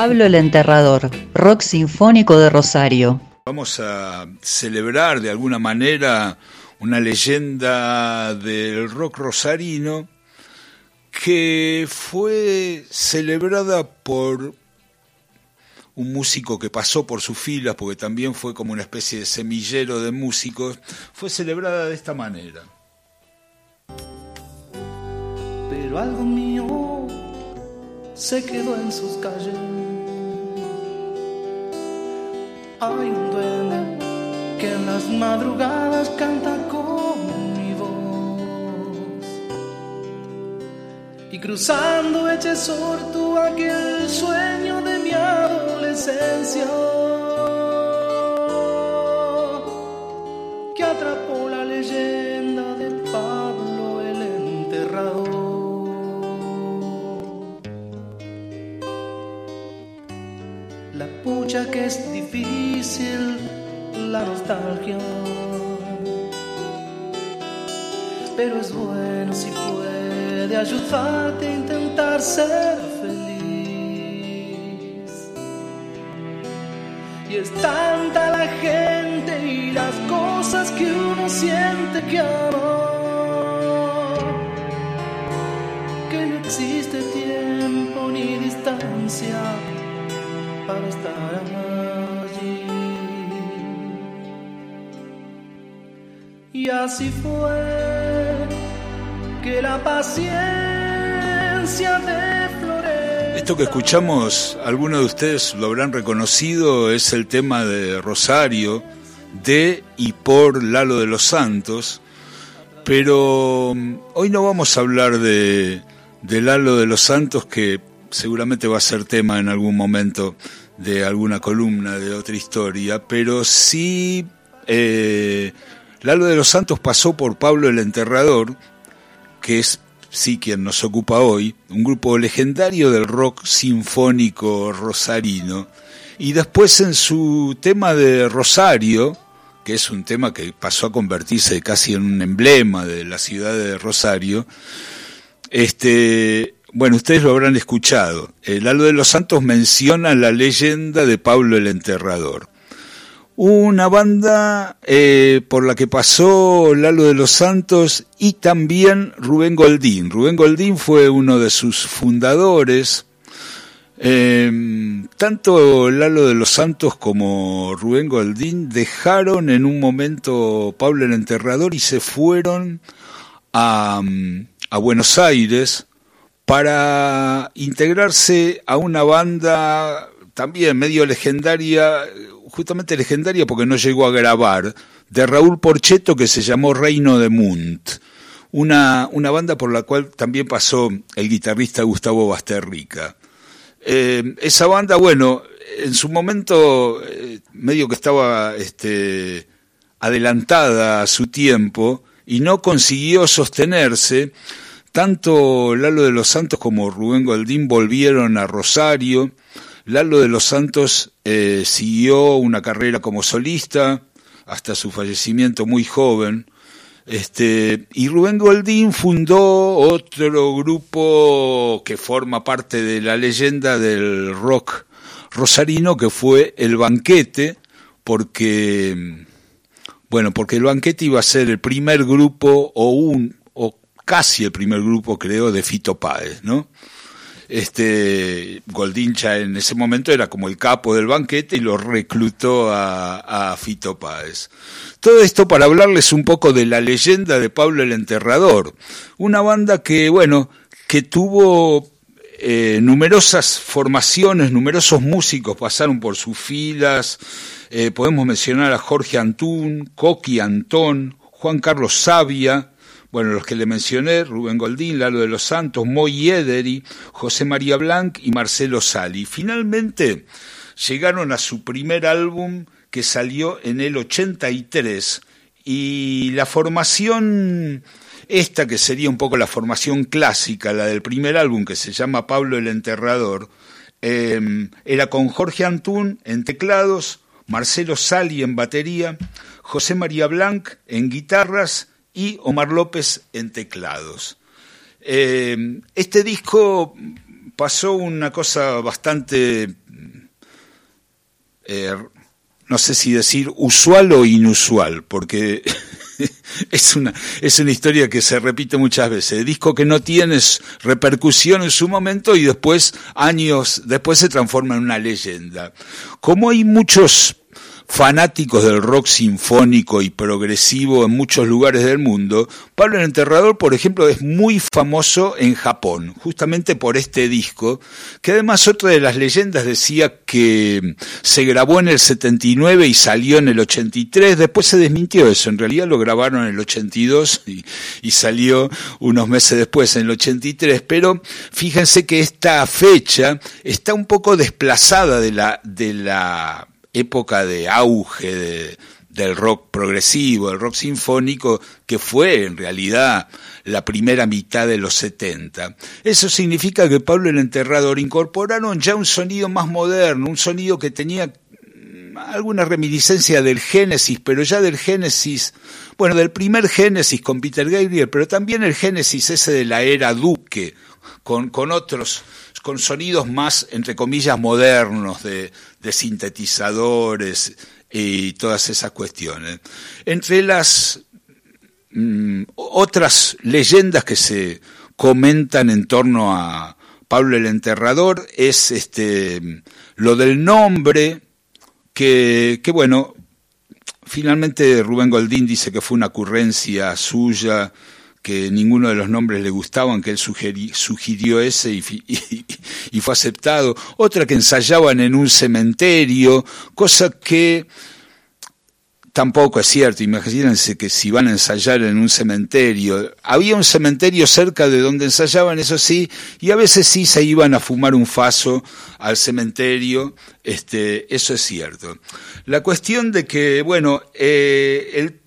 Pablo el Enterrador, rock sinfónico de Rosario. Vamos a celebrar de alguna manera una leyenda del rock rosarino que fue celebrada por un músico que pasó por sus filas, porque también fue como una especie de semillero de músicos, fue celebrada de esta manera. Pero algo mío se quedó en sus calles. Hay un duende que en las madrugadas canta con mi voz. Y cruzando Echesor tu aquel sueño de mi adolescencia que atrapó la nostalgia. Pero es bueno si puede ayudarte a intentar ser feliz. Y es tanta la gente y las cosas que uno siente que ama. Que no existe tiempo ni distancia para estar allí. Y así fue que la paciencia de Flores. Esto que escuchamos, algunos de ustedes lo habrán reconocido, es el tema de Rosario, de y por Lalo de los Santos, pero mm, hoy no vamos a hablar de, Lalo de los Santos, que seguramente va a ser tema en algún momento de alguna columna de otra historia, pero sí eh, Lalo de los Santos pasó por Pablo el Enterrador, que es sí quien nos ocupa hoy, un grupo legendario del rock sinfónico rosarino, y después en su tema de Rosario, que es un tema que pasó a convertirse casi en un emblema de la ciudad de Rosario, este, bueno, ustedes lo habrán escuchado. El Lalo de los Santos menciona la leyenda de Pablo el Enterrador. Una banda eh, por la que pasó Lalo de los Santos y también Rubén Goldín. Rubén Goldín fue uno de sus fundadores. Eh, tanto Lalo de los Santos como Rubén Goldín dejaron en un momento Pablo el Enterrador y se fueron a, a Buenos Aires para integrarse a una banda también medio legendaria, justamente legendaria porque no llegó a grabar, de Raúl Porcheto que se llamó Reino de Munt, una, una banda por la cual también pasó el guitarrista Gustavo Basterrica. Eh, esa banda, bueno, en su momento eh, medio que estaba este, adelantada a su tiempo y no consiguió sostenerse, tanto Lalo de los Santos como Rubén Goldín volvieron a Rosario. Lalo de los Santos eh, siguió una carrera como solista hasta su fallecimiento muy joven. Este, y Rubén Goldín fundó otro grupo que forma parte de la leyenda del rock rosarino, que fue El Banquete, porque, bueno, porque El Banquete iba a ser el primer grupo o un, o casi el primer grupo, creo, de Fito Páez, ¿no? Este, Goldincha en ese momento era como el capo del banquete y lo reclutó a, a Fito Páez. Todo esto para hablarles un poco de la leyenda de Pablo el Enterrador, una banda que, bueno, que tuvo eh, numerosas formaciones, numerosos músicos pasaron por sus filas, eh, podemos mencionar a Jorge Antún, Coqui Antón, Juan Carlos Sabia, bueno, los que le mencioné, Rubén Goldín, Lalo de los Santos, Moy Ederi, José María Blanc y Marcelo Sali. Finalmente llegaron a su primer álbum que salió en el 83 y la formación esta que sería un poco la formación clásica, la del primer álbum que se llama Pablo el Enterrador, eh, era con Jorge Antún en teclados, Marcelo Sali en batería, José María Blanc en guitarras y Omar López en teclados. Eh, este disco pasó una cosa bastante eh, no sé si decir usual o inusual, porque es una, es una historia que se repite muchas veces. Disco que no tiene repercusión en su momento y después, años después, se transforma en una leyenda. Como hay muchos fanáticos del rock sinfónico y progresivo en muchos lugares del mundo, Pablo el Enterrador, por ejemplo, es muy famoso en Japón, justamente por este disco, que además otra de las leyendas decía que se grabó en el 79 y salió en el 83, después se desmintió eso, en realidad lo grabaron en el 82 y, y salió unos meses después, en el 83, pero fíjense que esta fecha está un poco desplazada de la, de la época de auge del rock progresivo, del rock sinfónico, que fue en realidad la primera mitad de los 70. Eso significa que Pablo el Enterrador incorporaron ya un sonido más moderno, un sonido que tenía mm, alguna reminiscencia del Génesis, pero ya del Génesis, bueno, del primer Génesis con Peter Gabriel, pero también el Génesis ese de la era Duque, con, con otros con sonidos más, entre comillas, modernos, de, sintetizadores y todas esas cuestiones. Entre las mm, otras leyendas que se comentan en torno a Pablo el Enterrador es este lo del nombre que, que bueno, finalmente Rubén Goldín dice que fue una ocurrencia suya que ninguno de los nombres le gustaban, que él sugirió ese y, fue aceptado, otra que ensayaban en un cementerio, cosa que tampoco es cierto, imagínense que si van a ensayar en un cementerio, había un cementerio cerca de donde ensayaban, eso sí, y a veces sí se iban a fumar un faso al cementerio, este, eso es cierto. La cuestión de que, bueno, eh, el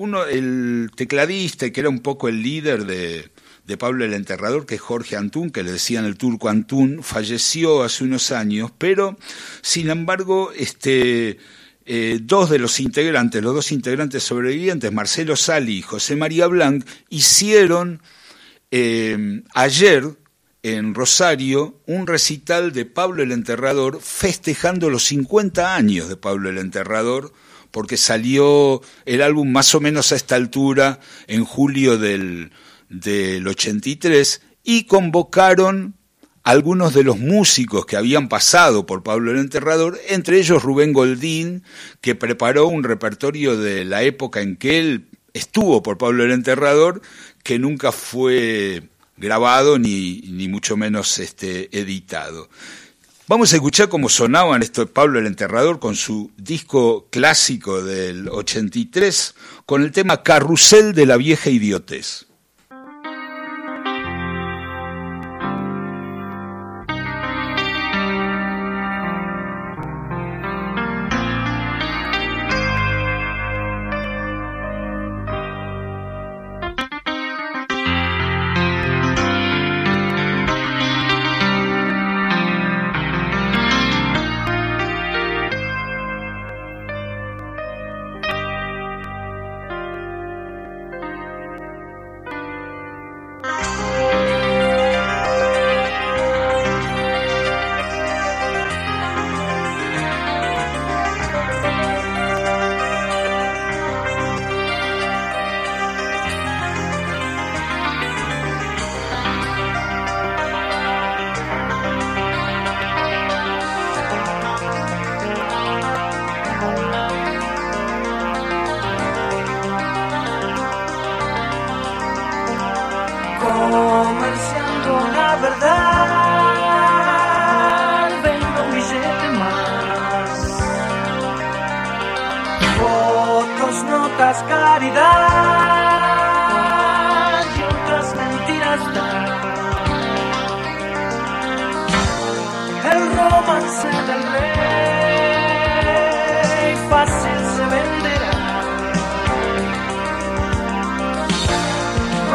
uno, el tecladista, que era un poco el líder de, de Pablo el Enterrador, que es Jorge Antún, que le decían el turco Antún, falleció hace unos años, pero sin embargo, este, eh, dos de los integrantes, los dos integrantes sobrevivientes, Marcelo Sali y José María Blanc, hicieron eh, ayer en Rosario un recital de Pablo el Enterrador festejando los 50 años de Pablo el Enterrador porque salió el álbum más o menos a esta altura en julio del, del 83 y convocaron algunos de los músicos que habían pasado por Pablo el Enterrador, entre ellos Rubén Goldín, que preparó un repertorio de la época en que él estuvo por Pablo el Enterrador, que nunca fue grabado ni, ni mucho menos este, editado. Vamos a escuchar cómo sonaban esto Pablo el Enterrador con su disco clásico del 83 con el tema Carrusel de la vieja idiotez.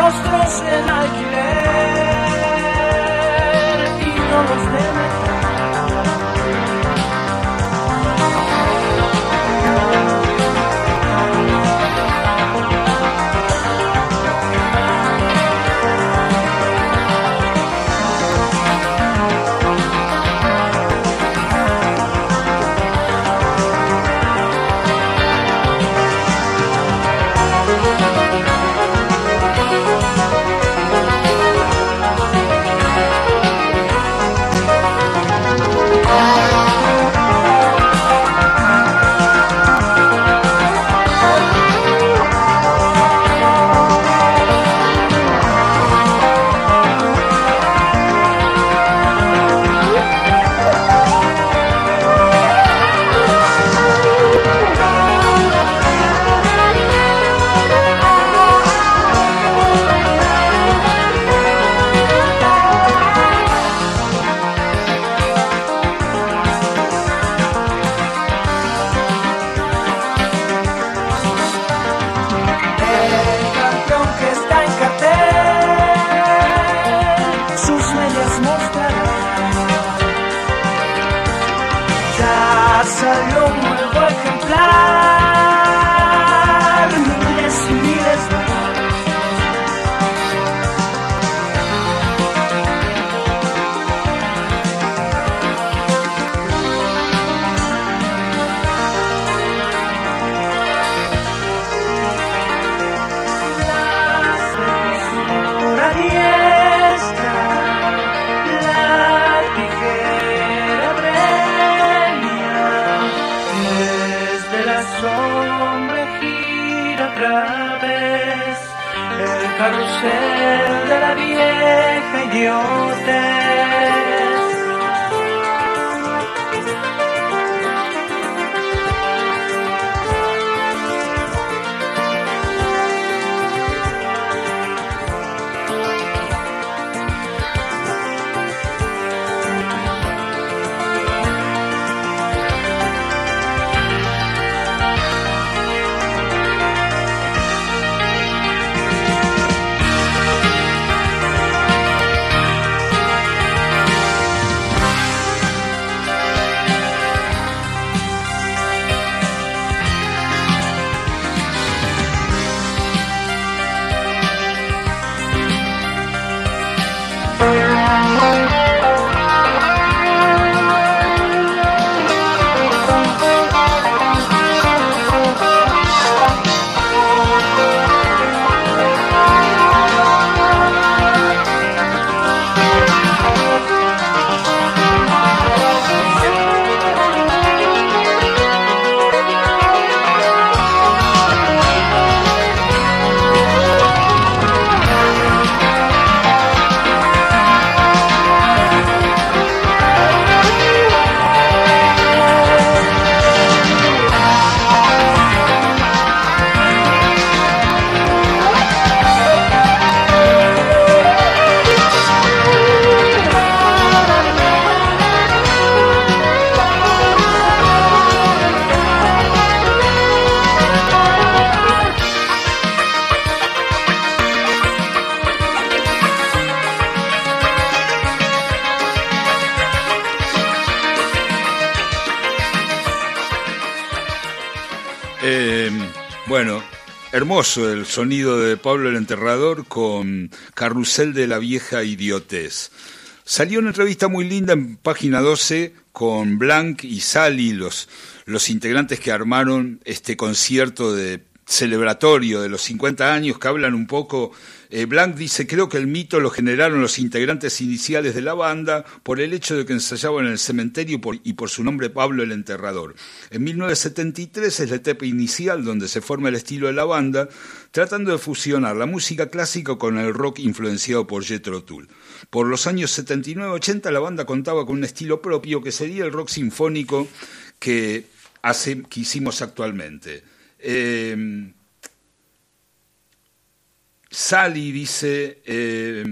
rostros en alquiler y no los temes. Carrusel de la vieja idiotez. Eh, bueno, hermoso el sonido de Pablo el Enterrador con Carrusel de la Vieja Idiotez. Salió una entrevista muy linda en página 12 con Blanc y Sally, los, los integrantes que armaron este concierto de celebratorio de los 50 años que hablan un poco. Eh, Blanc dice, creo que el mito lo generaron los integrantes iniciales de la banda por el hecho de que ensayaban en el cementerio y por su nombre Pablo el Enterrador. En 1973 es la etapa inicial donde se forma el estilo de la banda, tratando de fusionar la música clásica con el rock influenciado por Jethro Tull. Por los años 79-80 la banda contaba con un estilo propio que sería el rock sinfónico que, hace, que hicimos actualmente. Eh, Sally dice, eh,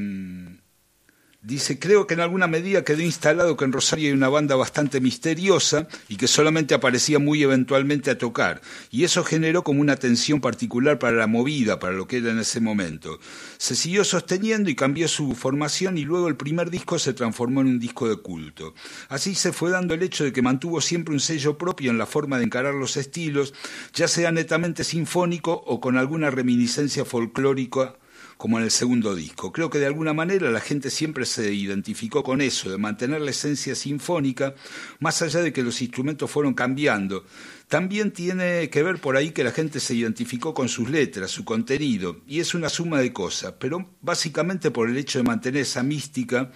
dice, creo que en alguna medida quedó instalado que en Rosario hay una banda bastante misteriosa y que solamente aparecía muy eventualmente a tocar. Y eso generó como una tensión particular para la movida, para lo que era en ese momento. Se siguió sosteniendo y cambió su formación y luego el primer disco se transformó en un disco de culto. Así se fue dando el hecho de que mantuvo siempre un sello propio en la forma de encarar los estilos, ya sea netamente sinfónico o con alguna reminiscencia folclórica como en el segundo disco. Creo que de alguna manera la gente siempre se identificó con eso, de mantener la esencia sinfónica, más allá de que los instrumentos fueron cambiando. También tiene que ver por ahí que la gente se identificó con sus letras, su contenido, y es una suma de cosas, pero básicamente por el hecho de mantener esa mística,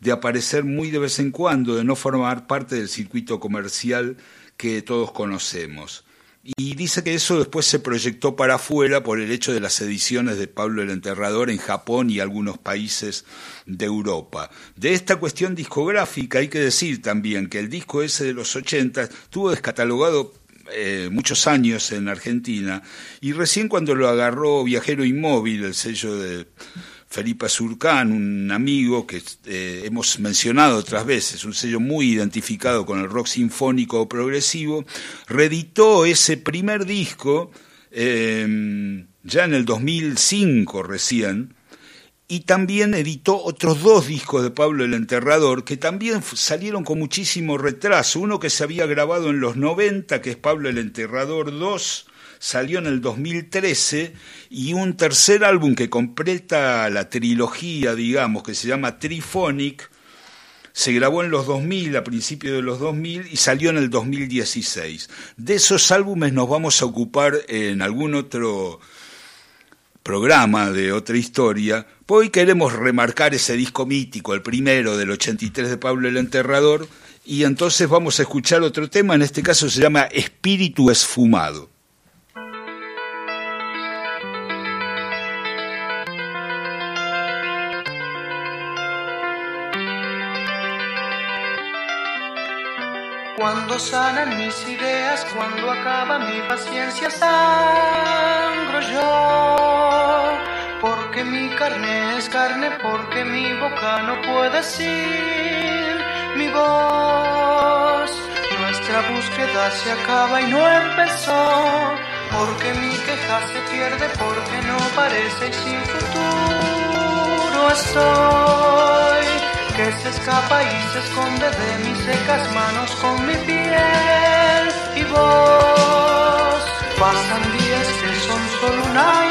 de aparecer muy de vez en cuando, de no formar parte del circuito comercial que todos conocemos. Y dice que eso después se proyectó para afuera por el hecho de las ediciones de Pablo el Enterrador en Japón y algunos países de Europa. De esta cuestión discográfica hay que decir también que el disco ese de los 80 estuvo descatalogado eh, muchos años en Argentina y recién cuando lo agarró Viajero Inmóvil, el sello de Felipe Surcán, un amigo que eh, hemos mencionado otras veces, un sello muy identificado con el rock sinfónico progresivo, reeditó ese primer disco eh, ya en el 2005 recién, y también editó otros dos discos de Pablo el Enterrador que también salieron con muchísimo retraso. Uno que se había grabado en los 90, que es Pablo el Enterrador 2, salió en el 2013, y un tercer álbum que completa la trilogía, digamos, que se llama Triphonic, se grabó en los 2000, a principios de los 2000, y salió en el 2016. De esos álbumes nos vamos a ocupar en algún otro programa de otra historia, hoy queremos remarcar ese disco mítico, el primero del 83 de Pablo el Enterrador, y entonces vamos a escuchar otro tema, en este caso se llama Espíritu Esfumado. Cuando sanan mis ideas, cuando acaba mi paciencia, sangro yo. Porque mi carne es carne, porque mi boca no puede decir mi voz. Nuestra búsqueda se acaba y no empezó. Porque mi queja se pierde, porque no parece y sin futuro estoy que se escapa y se esconde de mis secas manos con mi piel y voz. Pasan días que son solo una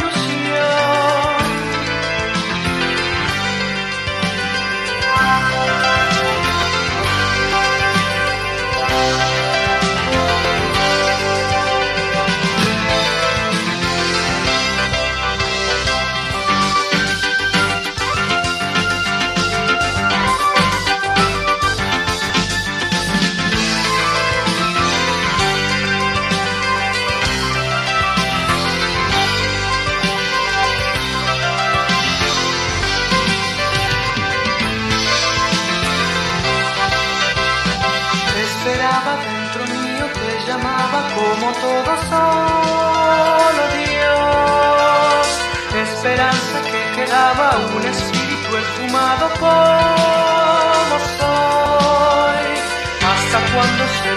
cuando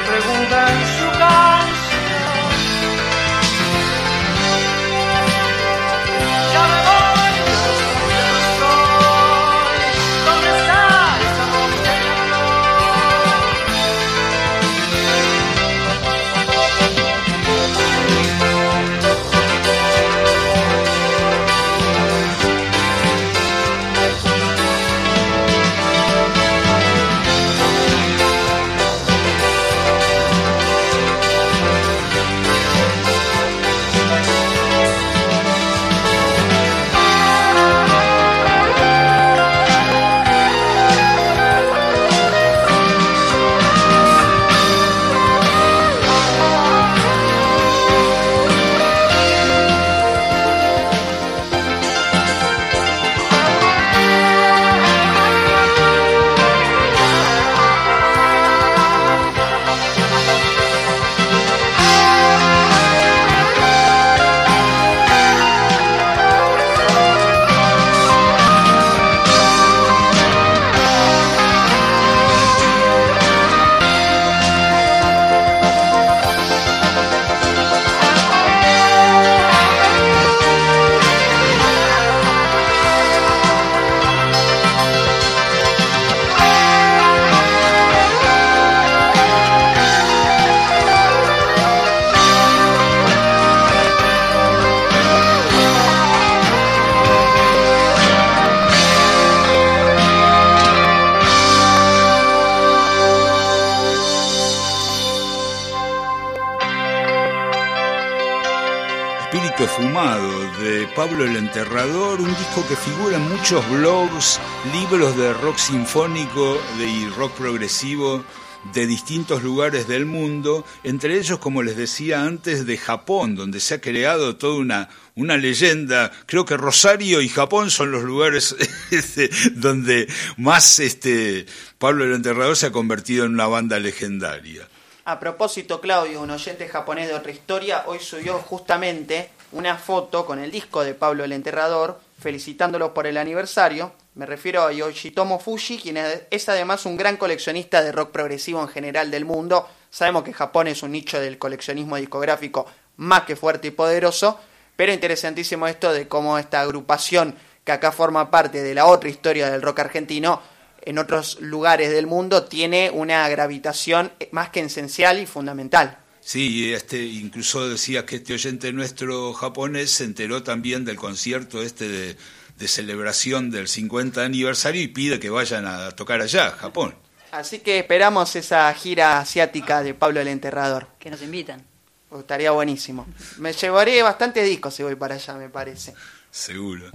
Pablo el Enterrador, un disco que figura en muchos blogs, libros de rock sinfónico y rock progresivo de distintos lugares del mundo, entre ellos, como les decía antes, de Japón, donde se ha creado toda una, una leyenda. Creo que Rosario y Japón son los lugares este, donde más este, Pablo el Enterrador se ha convertido en una banda legendaria. A propósito, Claudio, un oyente japonés de otra historia, hoy subió justamente una foto con el disco de Pablo el Enterrador, felicitándolo por el aniversario. Me refiero a Yoshitomo Fuji, quien es además un gran coleccionista de rock progresivo en general del mundo. Sabemos que Japón es un nicho del coleccionismo discográfico más que fuerte y poderoso, pero interesantísimo esto de cómo esta agrupación que acá forma parte de la otra historia del rock argentino, en otros lugares del mundo tiene una gravitación más que esencial y fundamental. Sí, este, incluso decía que este oyente nuestro japonés se enteró también del concierto este de, de celebración del 50 aniversario y pide que vayan a tocar allá, Japón. Así que esperamos esa gira asiática de Pablo el Enterrador. Que nos invitan. Pues estaría buenísimo. Me llevaré bastante discos si voy para allá, me parece. Seguro.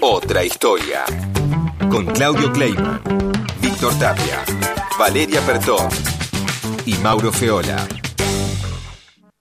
Otra historia. Con Claudio Kleiman, Víctor Tapia, Valeria Pertón y Mauro Feola.